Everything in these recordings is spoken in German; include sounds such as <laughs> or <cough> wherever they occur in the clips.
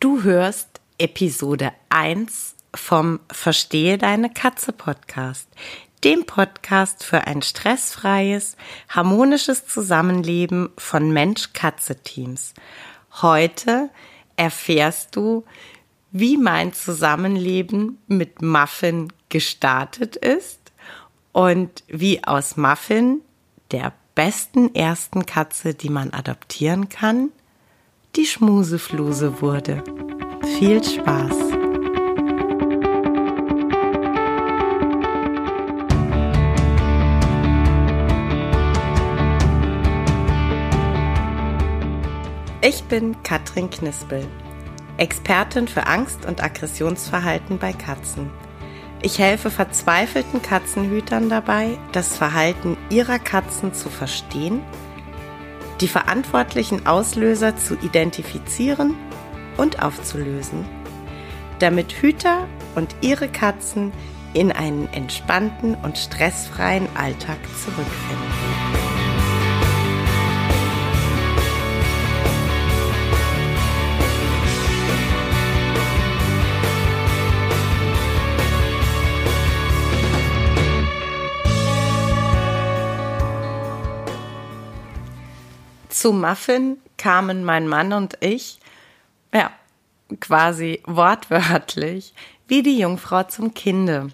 Du hörst Episode 1 vom Verstehe deine Katze Podcast, dem Podcast für ein stressfreies, harmonisches Zusammenleben von Mensch-Katze-Teams. Heute erfährst du, wie mein Zusammenleben mit Muffin gestartet ist und wie aus Muffin, der besten ersten Katze, die man adoptieren kann, die Schmusefluse wurde. Viel Spaß! Ich bin Katrin Knispel, Expertin für Angst- und Aggressionsverhalten bei Katzen. Ich helfe verzweifelten Katzenhütern dabei, das Verhalten ihrer Katzen zu verstehen – die verantwortlichen Auslöser zu identifizieren und aufzulösen, damit Hüter und ihre Katzen in einen entspannten und stressfreien Alltag zurückfinden. Zu Muffin kamen mein Mann und ich, ja, quasi wortwörtlich, wie die Jungfrau zum Kinde.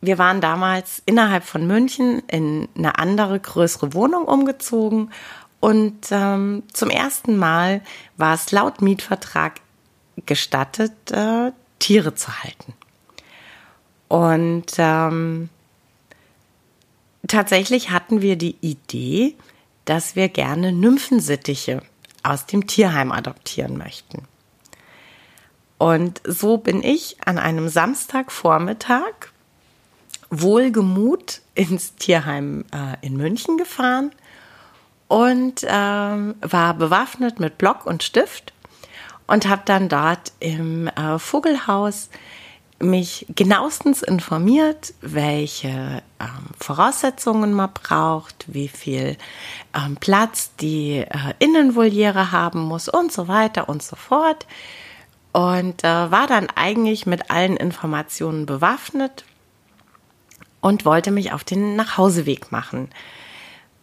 Wir waren damals innerhalb von München in eine andere, größere Wohnung umgezogen und ähm, zum ersten Mal war es laut Mietvertrag gestattet, äh, Tiere zu halten. Und ähm, tatsächlich hatten wir die Idee, dass wir gerne Nymphensittiche aus dem Tierheim adoptieren möchten. Und so bin ich an einem Samstagvormittag wohlgemut ins Tierheim äh, in München gefahren und ähm, war bewaffnet mit Block und Stift und habe dann dort im äh, Vogelhaus mich genauestens informiert, welche ähm, Voraussetzungen man braucht, wie viel ähm, Platz die äh, Innenvoliere haben muss und so weiter und so fort. Und äh, war dann eigentlich mit allen Informationen bewaffnet und wollte mich auf den Nachhauseweg machen.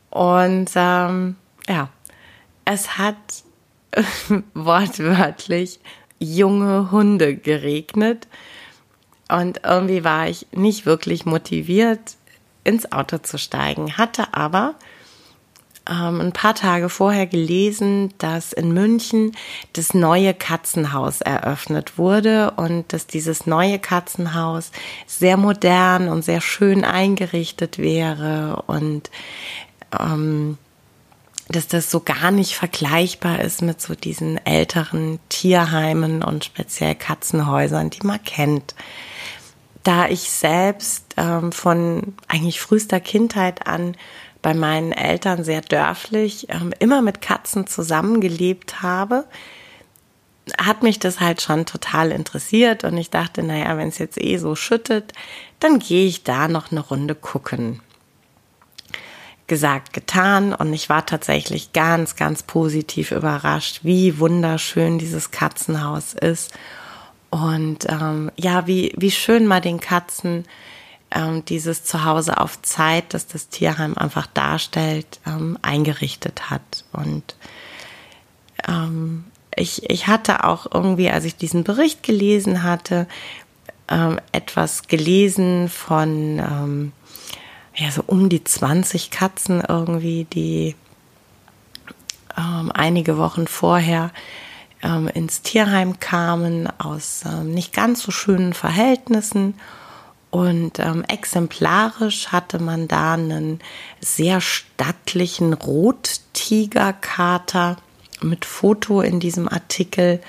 Und ähm, ja, es hat <laughs> wortwörtlich junge Hunde geregnet und irgendwie war ich nicht wirklich motiviert, ins Auto zu steigen, hatte aber ähm, ein paar Tage vorher gelesen, dass in München das neue Katzenhaus eröffnet wurde und dass dieses neue Katzenhaus sehr modern und sehr schön eingerichtet wäre und ähm, dass das so gar nicht vergleichbar ist mit so diesen älteren Tierheimen und speziell Katzenhäusern, die man kennt da ich selbst ähm, von eigentlich frühester Kindheit an bei meinen Eltern sehr dörflich ähm, immer mit Katzen zusammengelebt habe, hat mich das halt schon total interessiert. Und ich dachte, naja, wenn es jetzt eh so schüttet, dann gehe ich da noch eine Runde gucken. Gesagt, getan. Und ich war tatsächlich ganz, ganz positiv überrascht, wie wunderschön dieses Katzenhaus ist und ähm, ja, wie, wie schön mal den Katzen ähm, dieses Zuhause auf Zeit, das das Tierheim einfach darstellt, ähm, eingerichtet hat. Und ähm, ich, ich hatte auch irgendwie, als ich diesen Bericht gelesen hatte, ähm, etwas gelesen von ähm, ja, so um die 20 Katzen irgendwie, die ähm, einige Wochen vorher ähm, ins Tierheim kamen aus ähm, nicht ganz so schönen Verhältnissen. Und ähm, exemplarisch hatte man da einen sehr stattlichen Rottigerkater mit Foto in diesem Artikel.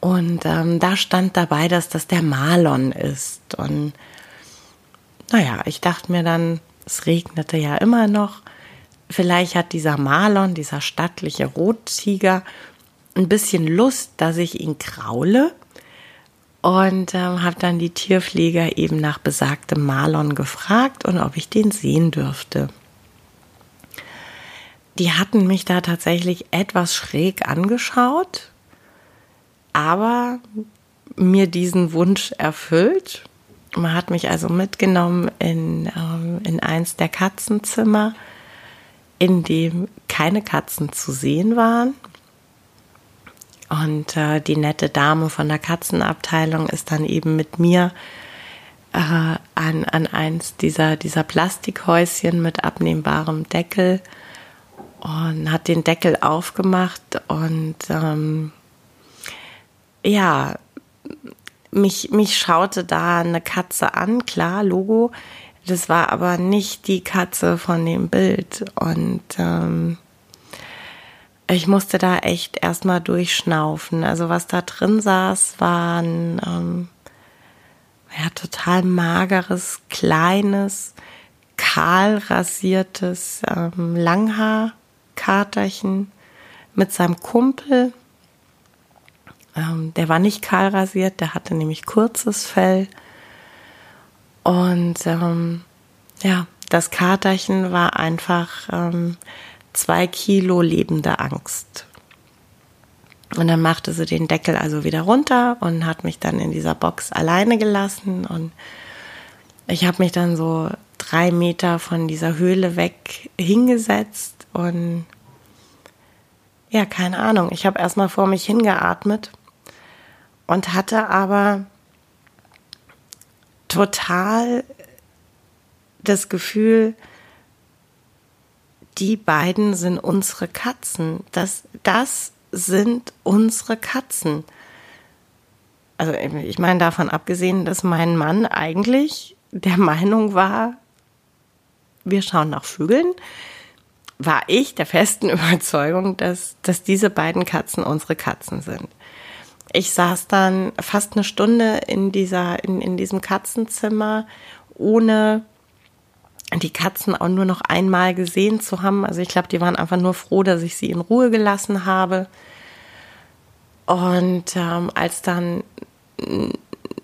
Und ähm, da stand dabei, dass das der Malon ist. Und naja, ich dachte mir dann, es regnete ja immer noch. Vielleicht hat dieser Malon, dieser stattliche Rottiger, ein bisschen Lust, dass ich ihn kraule und ähm, habe dann die Tierpfleger eben nach besagtem Marlon gefragt und ob ich den sehen dürfte. Die hatten mich da tatsächlich etwas schräg angeschaut. aber mir diesen Wunsch erfüllt. Man hat mich also mitgenommen in, ähm, in eins der Katzenzimmer, in dem keine Katzen zu sehen waren. Und äh, die nette Dame von der Katzenabteilung ist dann eben mit mir äh, an, an eins dieser, dieser Plastikhäuschen mit abnehmbarem Deckel und hat den Deckel aufgemacht und ähm, ja, mich, mich schaute da eine Katze an, klar, Logo. Das war aber nicht die Katze von dem Bild. Und ähm, ich musste da echt erstmal durchschnaufen. Also was da drin saß, war ein ähm, ja, total mageres, kleines, kahl rasiertes ähm, Langhaarkaterchen mit seinem Kumpel ähm, der war nicht kahl rasiert, der hatte nämlich kurzes Fell. Und ähm, ja, das Katerchen war einfach ähm, zwei Kilo lebende Angst. Und dann machte sie den Deckel also wieder runter und hat mich dann in dieser Box alleine gelassen. Und ich habe mich dann so drei Meter von dieser Höhle weg hingesetzt und ja, keine Ahnung. Ich habe erstmal vor mich hingeatmet und hatte aber total das Gefühl, die beiden sind unsere Katzen. Das, das sind unsere Katzen. Also ich meine davon abgesehen, dass mein Mann eigentlich der Meinung war, wir schauen nach Vögeln, war ich der festen <laughs> Überzeugung, dass, dass diese beiden Katzen unsere Katzen sind ich saß dann fast eine Stunde in dieser, in, in diesem Katzenzimmer, ohne die Katzen auch nur noch einmal gesehen zu haben. Also ich glaube, die waren einfach nur froh, dass ich sie in Ruhe gelassen habe. Und ähm, als dann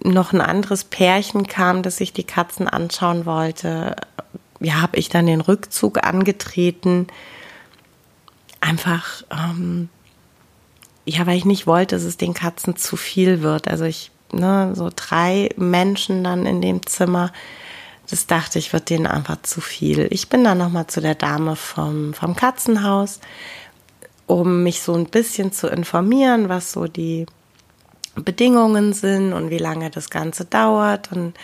noch ein anderes Pärchen kam, das sich die Katzen anschauen wollte, ja, habe ich dann den Rückzug angetreten. Einfach, ähm, ja, weil ich nicht wollte, dass es den Katzen zu viel wird. Also ich, ne, so drei Menschen dann in dem Zimmer, das dachte ich, wird denen einfach zu viel. Ich bin dann nochmal zu der Dame vom, vom Katzenhaus, um mich so ein bisschen zu informieren, was so die Bedingungen sind und wie lange das Ganze dauert und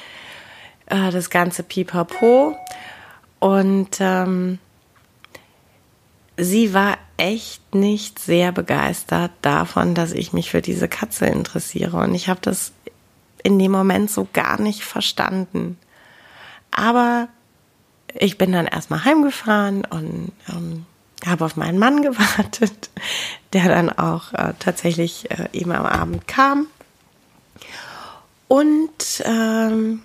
äh, das ganze Pipapo. Und ähm, sie war echt nicht sehr begeistert davon, dass ich mich für diese Katze interessiere. Und ich habe das in dem Moment so gar nicht verstanden. Aber ich bin dann erstmal heimgefahren und ähm, habe auf meinen Mann <laughs> gewartet, der dann auch äh, tatsächlich äh, eben am Abend kam. Und ähm,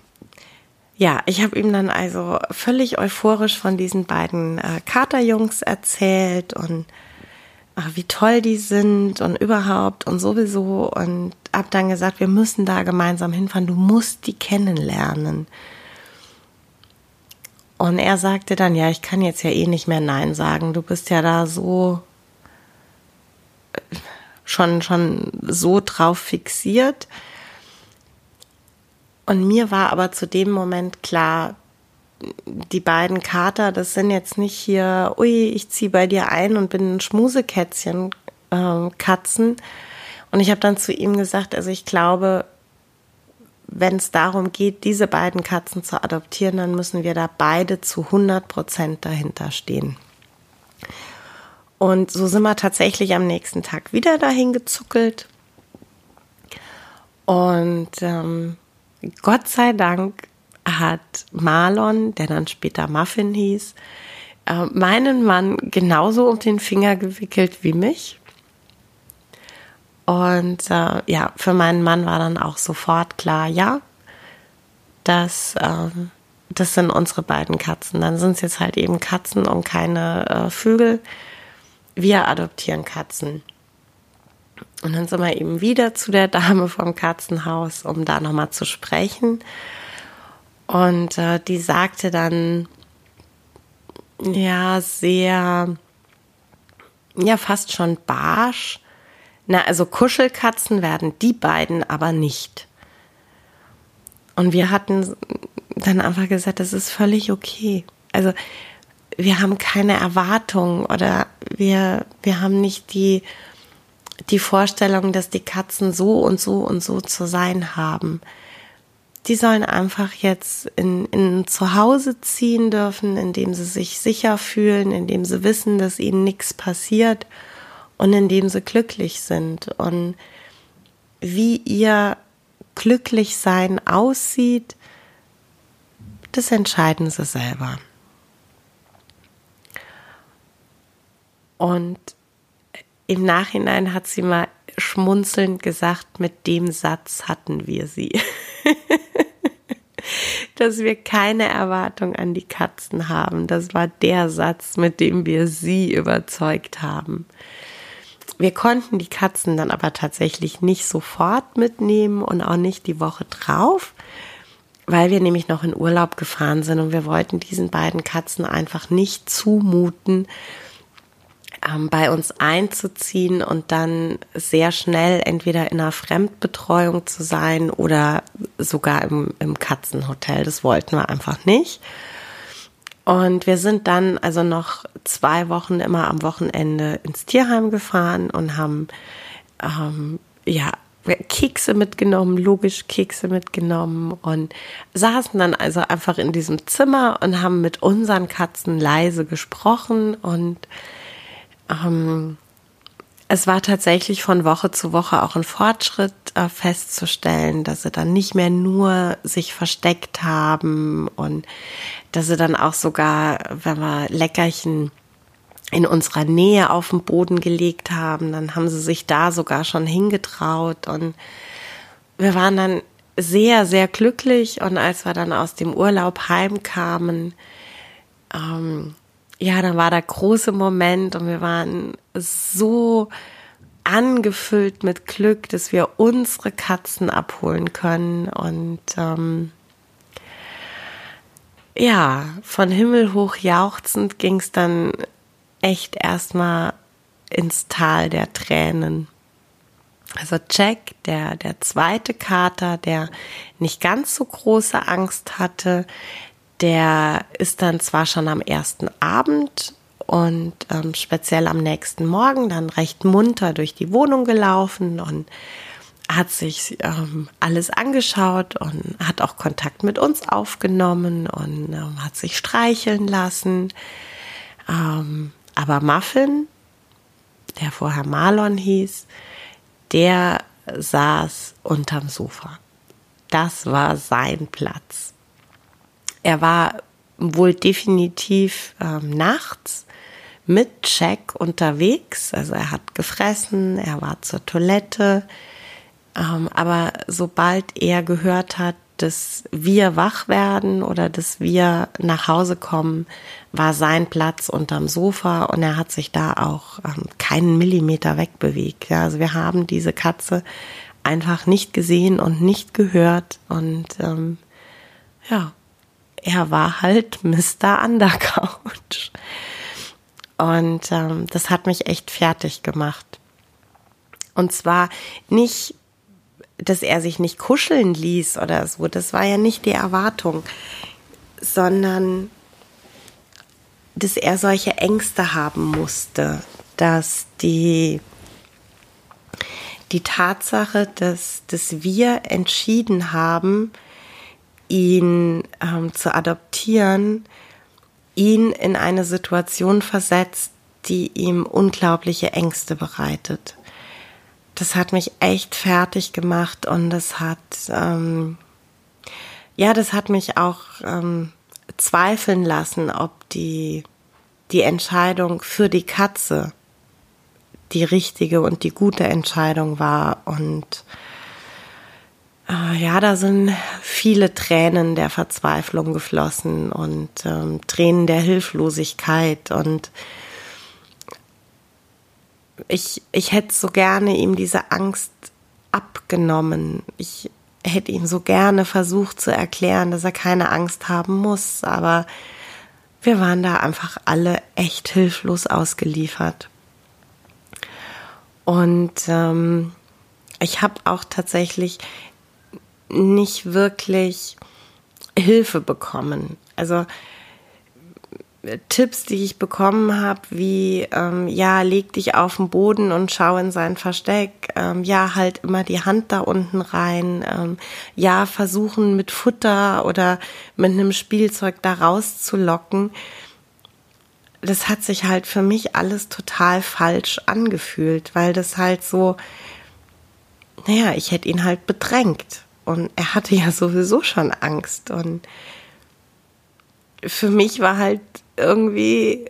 ja, ich habe ihm dann also völlig euphorisch von diesen beiden äh, Katerjungs erzählt und ach, wie toll die sind und überhaupt und sowieso und habe dann gesagt, wir müssen da gemeinsam hinfahren, du musst die kennenlernen. Und er sagte dann, ja, ich kann jetzt ja eh nicht mehr Nein sagen, du bist ja da so äh, schon, schon so drauf fixiert. Und mir war aber zu dem Moment klar, die beiden Kater, das sind jetzt nicht hier, ui, ich ziehe bei dir ein und bin ein Schmusekätzchen, äh, Katzen. Und ich habe dann zu ihm gesagt, also ich glaube, wenn es darum geht, diese beiden Katzen zu adoptieren, dann müssen wir da beide zu 100 Prozent dahinter stehen. Und so sind wir tatsächlich am nächsten Tag wieder dahin gezuckelt. Und ähm, Gott sei Dank hat Marlon, der dann später Muffin hieß, äh, meinen Mann genauso um den Finger gewickelt wie mich. Und äh, ja, für meinen Mann war dann auch sofort klar, ja, das, äh, das sind unsere beiden Katzen. Dann sind es jetzt halt eben Katzen und keine äh, Vögel. Wir adoptieren Katzen. Und dann sind wir eben wieder zu der Dame vom Katzenhaus, um da nochmal zu sprechen. Und äh, die sagte dann, ja, sehr, ja, fast schon barsch, Na, also Kuschelkatzen werden die beiden aber nicht. Und wir hatten dann einfach gesagt, das ist völlig okay. Also wir haben keine Erwartung oder wir, wir haben nicht die, die Vorstellung, dass die Katzen so und so und so zu sein haben. Die sollen einfach jetzt in, in Zuhause ziehen dürfen, indem sie sich sicher fühlen, indem sie wissen, dass ihnen nichts passiert und indem sie glücklich sind. Und wie ihr Glücklichsein aussieht, das entscheiden sie selber. Und im Nachhinein hat sie mal schmunzelnd gesagt, mit dem Satz hatten wir sie. <laughs> Dass wir keine Erwartung an die Katzen haben. Das war der Satz, mit dem wir sie überzeugt haben. Wir konnten die Katzen dann aber tatsächlich nicht sofort mitnehmen und auch nicht die Woche drauf, weil wir nämlich noch in Urlaub gefahren sind und wir wollten diesen beiden Katzen einfach nicht zumuten, ähm, bei uns einzuziehen und dann sehr schnell entweder in einer Fremdbetreuung zu sein oder sogar im, im Katzenhotel. Das wollten wir einfach nicht. Und wir sind dann also noch zwei Wochen immer am Wochenende ins Tierheim gefahren und haben ähm, ja Kekse mitgenommen, logisch Kekse mitgenommen und saßen dann also einfach in diesem Zimmer und haben mit unseren Katzen leise gesprochen und ähm, es war tatsächlich von Woche zu Woche auch ein Fortschritt äh, festzustellen, dass sie dann nicht mehr nur sich versteckt haben und dass sie dann auch sogar, wenn wir Leckerchen in unserer Nähe auf den Boden gelegt haben, dann haben sie sich da sogar schon hingetraut und wir waren dann sehr, sehr glücklich und als wir dann aus dem Urlaub heimkamen, ähm, ja, dann war der große Moment und wir waren so angefüllt mit Glück, dass wir unsere Katzen abholen können und ähm, ja, von Himmel hoch jauchzend ging es dann echt erstmal ins Tal der Tränen. Also Jack, der, der zweite Kater, der nicht ganz so große Angst hatte, der ist dann zwar schon am ersten Abend und ähm, speziell am nächsten Morgen dann recht munter durch die Wohnung gelaufen und hat sich ähm, alles angeschaut und hat auch Kontakt mit uns aufgenommen und ähm, hat sich streicheln lassen. Ähm, aber Muffin, der vorher Marlon hieß, der saß unterm Sofa. Das war sein Platz. Er war wohl definitiv ähm, nachts mit Jack unterwegs. Also er hat gefressen, er war zur Toilette. Ähm, aber sobald er gehört hat, dass wir wach werden oder dass wir nach Hause kommen, war sein Platz unterm Sofa und er hat sich da auch ähm, keinen Millimeter wegbewegt. Ja, also wir haben diese Katze einfach nicht gesehen und nicht gehört und ähm, ja, er war halt Mr. Undercouch. Und ähm, das hat mich echt fertig gemacht. Und zwar nicht, dass er sich nicht kuscheln ließ oder so, das war ja nicht die Erwartung, sondern dass er solche Ängste haben musste, dass die, die Tatsache, dass, dass wir entschieden haben, ihn ähm, zu adoptieren, ihn in eine Situation versetzt, die ihm unglaubliche Ängste bereitet. Das hat mich echt fertig gemacht und das hat, ähm, ja, das hat mich auch ähm, zweifeln lassen, ob die, die Entscheidung für die Katze die richtige und die gute Entscheidung war und ja, da sind viele Tränen der Verzweiflung geflossen und ähm, Tränen der Hilflosigkeit und ich, ich hätte so gerne ihm diese Angst abgenommen. Ich hätte ihm so gerne versucht zu erklären, dass er keine Angst haben muss, aber wir waren da einfach alle echt hilflos ausgeliefert. Und ähm, ich habe auch tatsächlich nicht wirklich Hilfe bekommen. Also Tipps, die ich bekommen habe, wie ähm, ja, leg dich auf den Boden und schau in sein Versteck, ähm, ja, halt immer die Hand da unten rein, ähm, ja, versuchen mit Futter oder mit einem Spielzeug da rauszulocken. Das hat sich halt für mich alles total falsch angefühlt, weil das halt so, naja, ich hätte ihn halt bedrängt und er hatte ja sowieso schon Angst und für mich war halt irgendwie,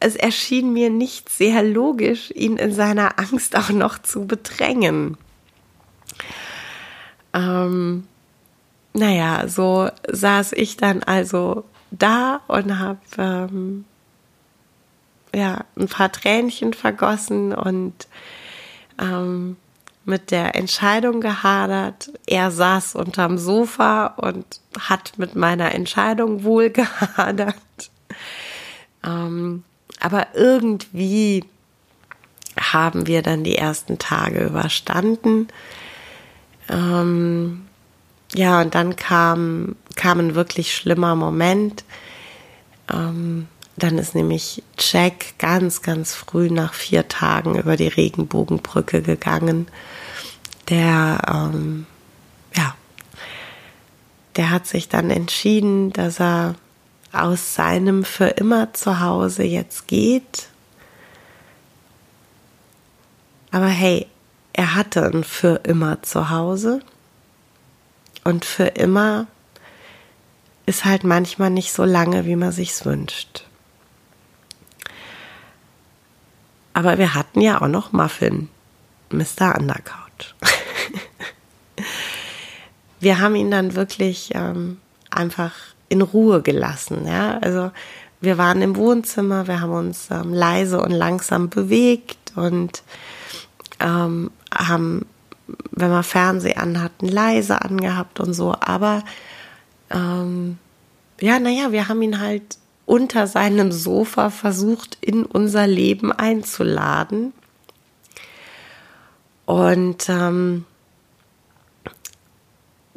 es erschien mir nicht sehr logisch, ihn in seiner Angst auch noch zu bedrängen. Ähm, naja, so saß ich dann also da und habe ähm, ja ein paar Tränchen vergossen und ähm, mit der Entscheidung gehadert. Er saß unterm Sofa und hat mit meiner Entscheidung wohl gehadert. Ähm, aber irgendwie haben wir dann die ersten Tage überstanden. Ähm, ja, und dann kam, kam ein wirklich schlimmer Moment. Ähm, dann ist nämlich Jack ganz, ganz früh nach vier Tagen über die Regenbogenbrücke gegangen. Der, ähm, ja, der hat sich dann entschieden, dass er aus seinem für immer Zuhause jetzt geht. Aber hey, er hatte ein für immer Zuhause. Und für immer ist halt manchmal nicht so lange, wie man sich's wünscht. Aber wir hatten ja auch noch Muffin, Mr. Undercouch. <laughs> wir haben ihn dann wirklich ähm, einfach in Ruhe gelassen. Ja? Also wir waren im Wohnzimmer, wir haben uns ähm, leise und langsam bewegt und ähm, haben, wenn wir Fernseher hatten, leise angehabt und so. Aber ähm, ja, naja, wir haben ihn halt unter seinem Sofa versucht, in unser Leben einzuladen. Und ähm,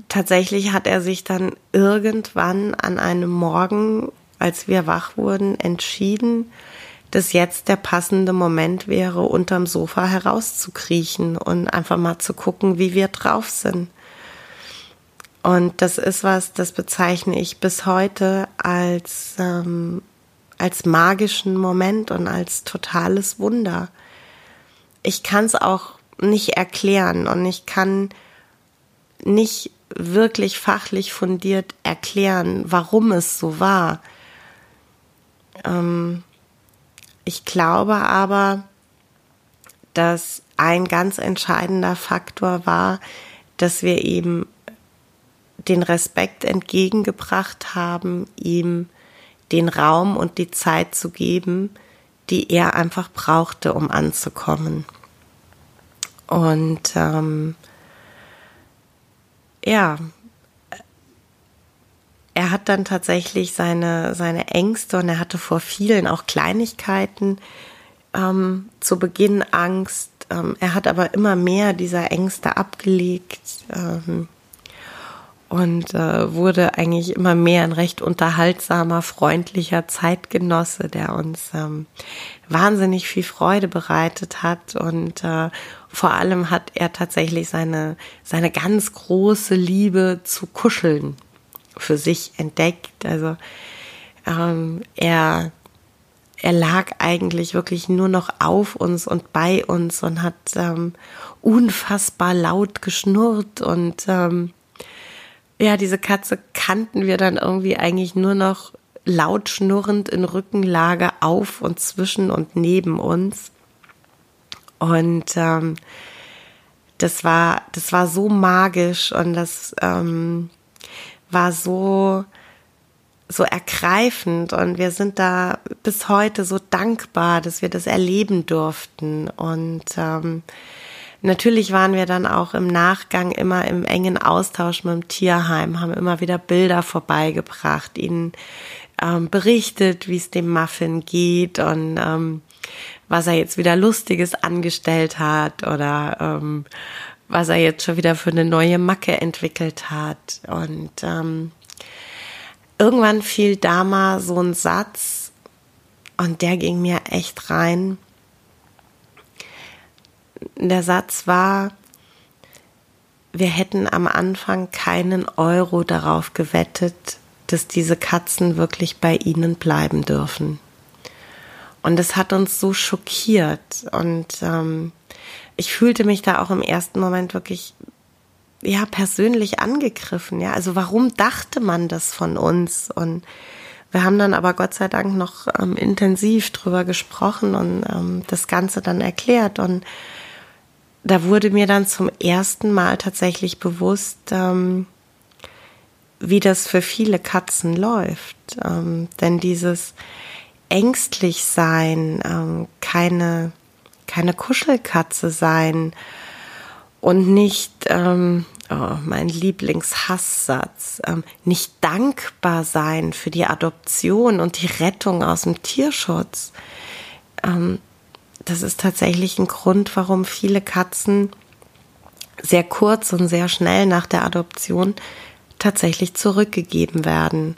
tatsächlich hat er sich dann irgendwann an einem Morgen, als wir wach wurden, entschieden, dass jetzt der passende Moment wäre, unterm Sofa herauszukriechen und einfach mal zu gucken, wie wir drauf sind. Und das ist was, das bezeichne ich bis heute als, ähm, als magischen Moment und als totales Wunder. Ich kann es auch nicht erklären und ich kann nicht wirklich fachlich fundiert erklären, warum es so war. Ähm, ich glaube aber, dass ein ganz entscheidender Faktor war, dass wir eben den Respekt entgegengebracht haben, ihm den Raum und die Zeit zu geben, die er einfach brauchte, um anzukommen. Und ähm, ja, er hat dann tatsächlich seine, seine Ängste und er hatte vor vielen auch Kleinigkeiten ähm, zu Beginn Angst. Ähm, er hat aber immer mehr dieser Ängste abgelegt. Ähm, und äh, wurde eigentlich immer mehr ein recht unterhaltsamer, freundlicher Zeitgenosse, der uns ähm, wahnsinnig viel Freude bereitet hat und äh, vor allem hat er tatsächlich seine seine ganz große Liebe zu Kuscheln für sich entdeckt. Also ähm, er er lag eigentlich wirklich nur noch auf uns und bei uns und hat ähm, unfassbar laut geschnurrt und ähm, ja, diese Katze kannten wir dann irgendwie eigentlich nur noch laut schnurrend in Rückenlage auf und zwischen und neben uns. Und ähm, das war, das war so magisch und das ähm, war so, so ergreifend und wir sind da bis heute so dankbar, dass wir das erleben durften und ähm, Natürlich waren wir dann auch im Nachgang immer im engen Austausch mit dem Tierheim, haben immer wieder Bilder vorbeigebracht, ihnen ähm, berichtet, wie es dem Muffin geht und ähm, was er jetzt wieder Lustiges angestellt hat oder ähm, was er jetzt schon wieder für eine neue Macke entwickelt hat. Und ähm, irgendwann fiel da mal so ein Satz und der ging mir echt rein. Der Satz war, wir hätten am Anfang keinen Euro darauf gewettet, dass diese Katzen wirklich bei ihnen bleiben dürfen. Und es hat uns so schockiert und ähm, ich fühlte mich da auch im ersten Moment wirklich ja persönlich angegriffen. Ja, also warum dachte man das von uns? Und wir haben dann aber Gott sei Dank noch ähm, intensiv drüber gesprochen und ähm, das Ganze dann erklärt. Und da wurde mir dann zum ersten Mal tatsächlich bewusst, ähm, wie das für viele Katzen läuft. Ähm, denn dieses ängstlich sein, ähm, keine, keine Kuschelkatze sein und nicht, ähm, oh, mein Lieblingshasssatz, ähm, nicht dankbar sein für die Adoption und die Rettung aus dem Tierschutz. Das ist tatsächlich ein Grund, warum viele Katzen sehr kurz und sehr schnell nach der Adoption tatsächlich zurückgegeben werden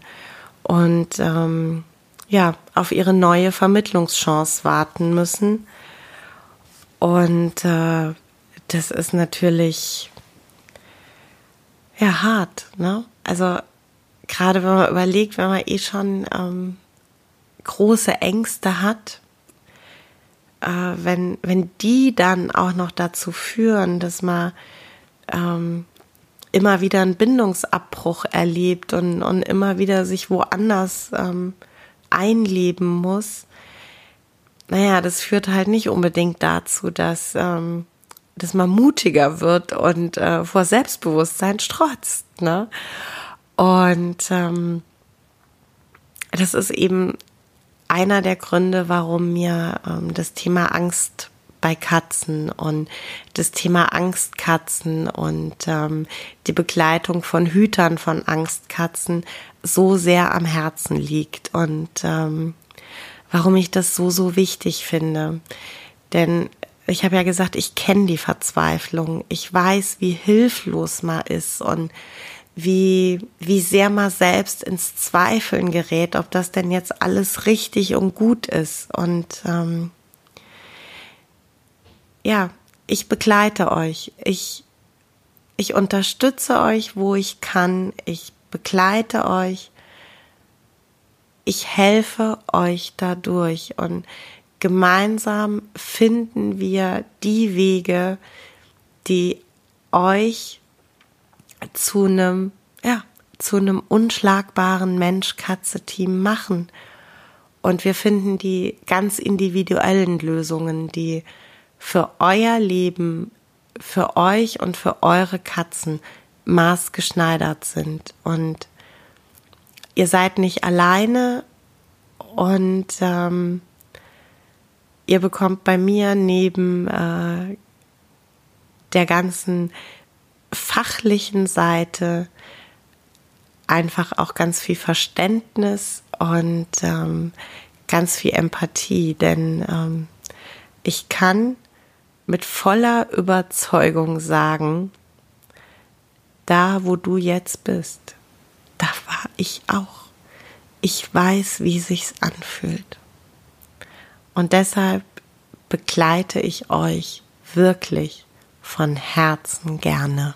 und ähm, ja auf ihre neue Vermittlungschance warten müssen. Und äh, das ist natürlich ja hart, ne? Also gerade wenn man überlegt, wenn man eh schon ähm, große Ängste hat, äh, wenn wenn die dann auch noch dazu führen, dass man ähm, immer wieder einen Bindungsabbruch erlebt und, und immer wieder sich woanders ähm, einleben muss, naja, das führt halt nicht unbedingt dazu, dass, ähm, dass man mutiger wird und äh, vor Selbstbewusstsein strotzt. Ne? Und ähm, das ist eben einer der Gründe, warum mir ähm, das Thema Angst bei Katzen und das Thema Angstkatzen und ähm, die Begleitung von Hütern von Angstkatzen so sehr am Herzen liegt und ähm, warum ich das so, so wichtig finde. Denn ich habe ja gesagt, ich kenne die Verzweiflung. Ich weiß, wie hilflos man ist und wie, wie sehr man selbst ins Zweifeln gerät, ob das denn jetzt alles richtig und gut ist. Und ähm, ja, ich begleite euch. Ich, ich unterstütze euch, wo ich kann. Ich begleite euch. Ich helfe euch dadurch und gemeinsam finden wir die Wege, die euch zu einem, ja, zu einem unschlagbaren Mensch-Katze-Team machen. Und wir finden die ganz individuellen Lösungen, die für euer Leben, für euch und für eure Katzen maßgeschneidert sind. Und ihr seid nicht alleine und ähm, ihr bekommt bei mir neben äh, der ganzen fachlichen Seite einfach auch ganz viel Verständnis und ähm, ganz viel Empathie, denn ähm, ich kann mit voller Überzeugung sagen, da wo du jetzt bist, da war ich auch. Ich weiß, wie sich's anfühlt. Und deshalb begleite ich euch wirklich von Herzen gerne.